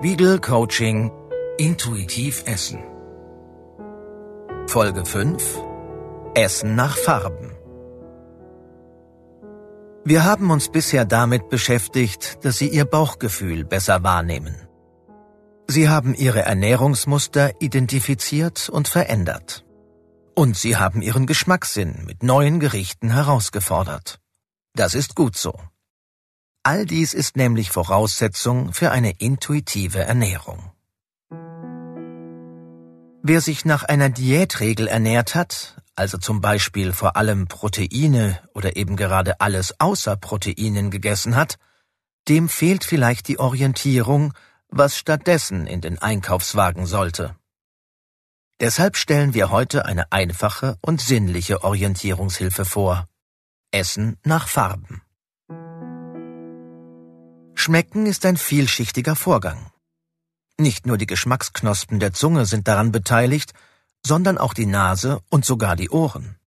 Spiegel Coaching Intuitiv Essen. Folge 5 Essen nach Farben. Wir haben uns bisher damit beschäftigt, dass Sie Ihr Bauchgefühl besser wahrnehmen. Sie haben Ihre Ernährungsmuster identifiziert und verändert. Und Sie haben Ihren Geschmackssinn mit neuen Gerichten herausgefordert. Das ist gut so. All dies ist nämlich Voraussetzung für eine intuitive Ernährung. Wer sich nach einer Diätregel ernährt hat, also zum Beispiel vor allem Proteine oder eben gerade alles außer Proteinen gegessen hat, dem fehlt vielleicht die Orientierung, was stattdessen in den Einkaufswagen sollte. Deshalb stellen wir heute eine einfache und sinnliche Orientierungshilfe vor. Essen nach Farben. Schmecken ist ein vielschichtiger Vorgang. Nicht nur die Geschmacksknospen der Zunge sind daran beteiligt, sondern auch die Nase und sogar die Ohren.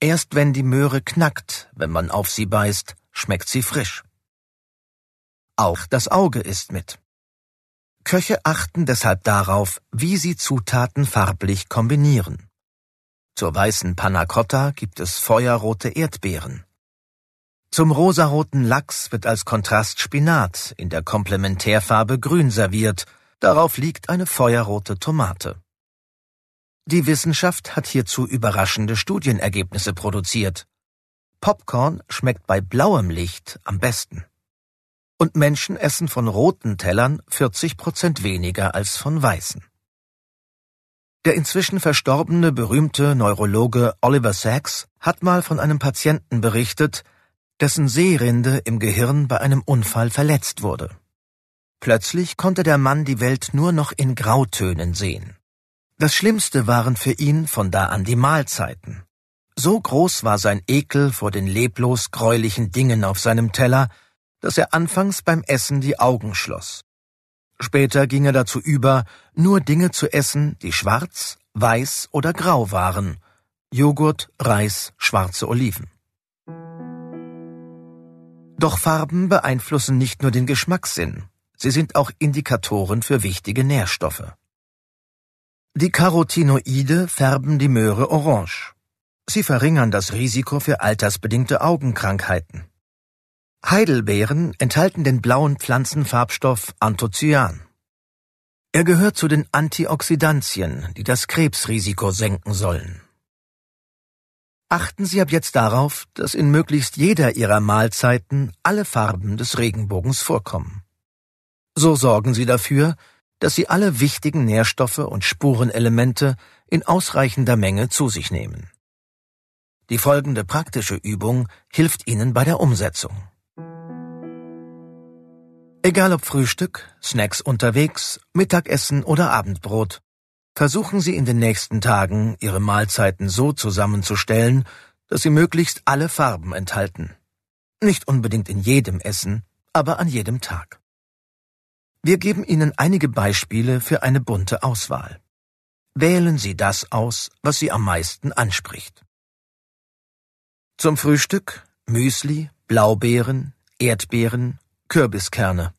Erst wenn die Möhre knackt, wenn man auf sie beißt, schmeckt sie frisch. Auch das Auge ist mit. Köche achten deshalb darauf, wie sie Zutaten farblich kombinieren. Zur weißen Panna Cotta gibt es feuerrote Erdbeeren. Zum rosaroten Lachs wird als Kontrast Spinat in der Komplementärfarbe grün serviert, darauf liegt eine feuerrote Tomate. Die Wissenschaft hat hierzu überraschende Studienergebnisse produziert. Popcorn schmeckt bei blauem Licht am besten. Und Menschen essen von roten Tellern 40 Prozent weniger als von weißen. Der inzwischen verstorbene berühmte Neurologe Oliver Sacks hat mal von einem Patienten berichtet, dessen Sehrinde im Gehirn bei einem Unfall verletzt wurde. Plötzlich konnte der Mann die Welt nur noch in Grautönen sehen. Das Schlimmste waren für ihn von da an die Mahlzeiten. So groß war sein Ekel vor den leblos gräulichen Dingen auf seinem Teller, dass er anfangs beim Essen die Augen schloss. Später ging er dazu über, nur Dinge zu essen, die schwarz, weiß oder grau waren. Joghurt, Reis, schwarze Oliven. Doch Farben beeinflussen nicht nur den Geschmackssinn, sie sind auch Indikatoren für wichtige Nährstoffe. Die Carotinoide färben die Möhre orange. Sie verringern das Risiko für altersbedingte Augenkrankheiten. Heidelbeeren enthalten den blauen Pflanzenfarbstoff Anthocyan. Er gehört zu den Antioxidantien, die das Krebsrisiko senken sollen. Achten Sie ab jetzt darauf, dass in möglichst jeder Ihrer Mahlzeiten alle Farben des Regenbogens vorkommen. So sorgen Sie dafür, dass Sie alle wichtigen Nährstoffe und Spurenelemente in ausreichender Menge zu sich nehmen. Die folgende praktische Übung hilft Ihnen bei der Umsetzung. Egal ob Frühstück, Snacks unterwegs, Mittagessen oder Abendbrot, Versuchen Sie in den nächsten Tagen, Ihre Mahlzeiten so zusammenzustellen, dass sie möglichst alle Farben enthalten. Nicht unbedingt in jedem Essen, aber an jedem Tag. Wir geben Ihnen einige Beispiele für eine bunte Auswahl. Wählen Sie das aus, was Sie am meisten anspricht. Zum Frühstück Müsli, Blaubeeren, Erdbeeren, Kürbiskerne.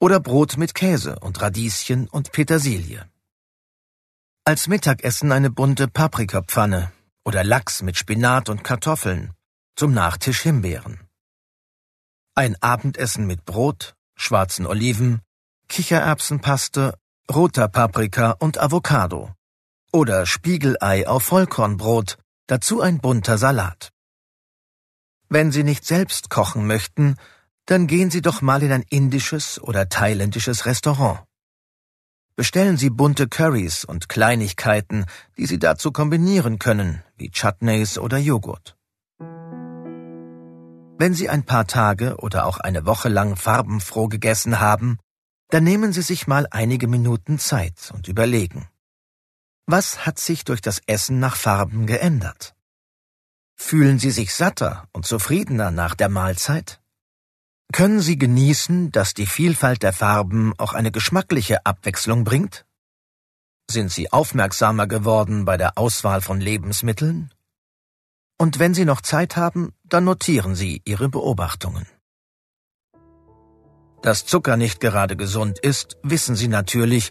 Oder Brot mit Käse und Radieschen und Petersilie. Als Mittagessen eine bunte Paprikapfanne oder Lachs mit Spinat und Kartoffeln, zum Nachtisch Himbeeren. Ein Abendessen mit Brot, schwarzen Oliven, Kichererbsenpaste, roter Paprika und Avocado. Oder Spiegelei auf Vollkornbrot, dazu ein bunter Salat. Wenn Sie nicht selbst kochen möchten, dann gehen Sie doch mal in ein indisches oder thailändisches Restaurant. Bestellen Sie bunte Currys und Kleinigkeiten, die Sie dazu kombinieren können, wie Chutneys oder Joghurt. Wenn Sie ein paar Tage oder auch eine Woche lang farbenfroh gegessen haben, dann nehmen Sie sich mal einige Minuten Zeit und überlegen. Was hat sich durch das Essen nach Farben geändert? Fühlen Sie sich satter und zufriedener nach der Mahlzeit? Können Sie genießen, dass die Vielfalt der Farben auch eine geschmackliche Abwechslung bringt? Sind Sie aufmerksamer geworden bei der Auswahl von Lebensmitteln? Und wenn Sie noch Zeit haben, dann notieren Sie Ihre Beobachtungen. Dass Zucker nicht gerade gesund ist, wissen Sie natürlich,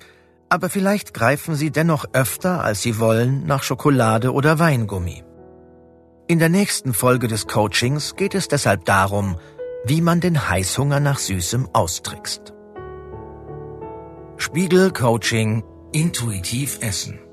aber vielleicht greifen Sie dennoch öfter, als Sie wollen, nach Schokolade oder Weingummi. In der nächsten Folge des Coachings geht es deshalb darum, wie man den Heißhunger nach Süßem austrickst. Spiegel Coaching Intuitiv Essen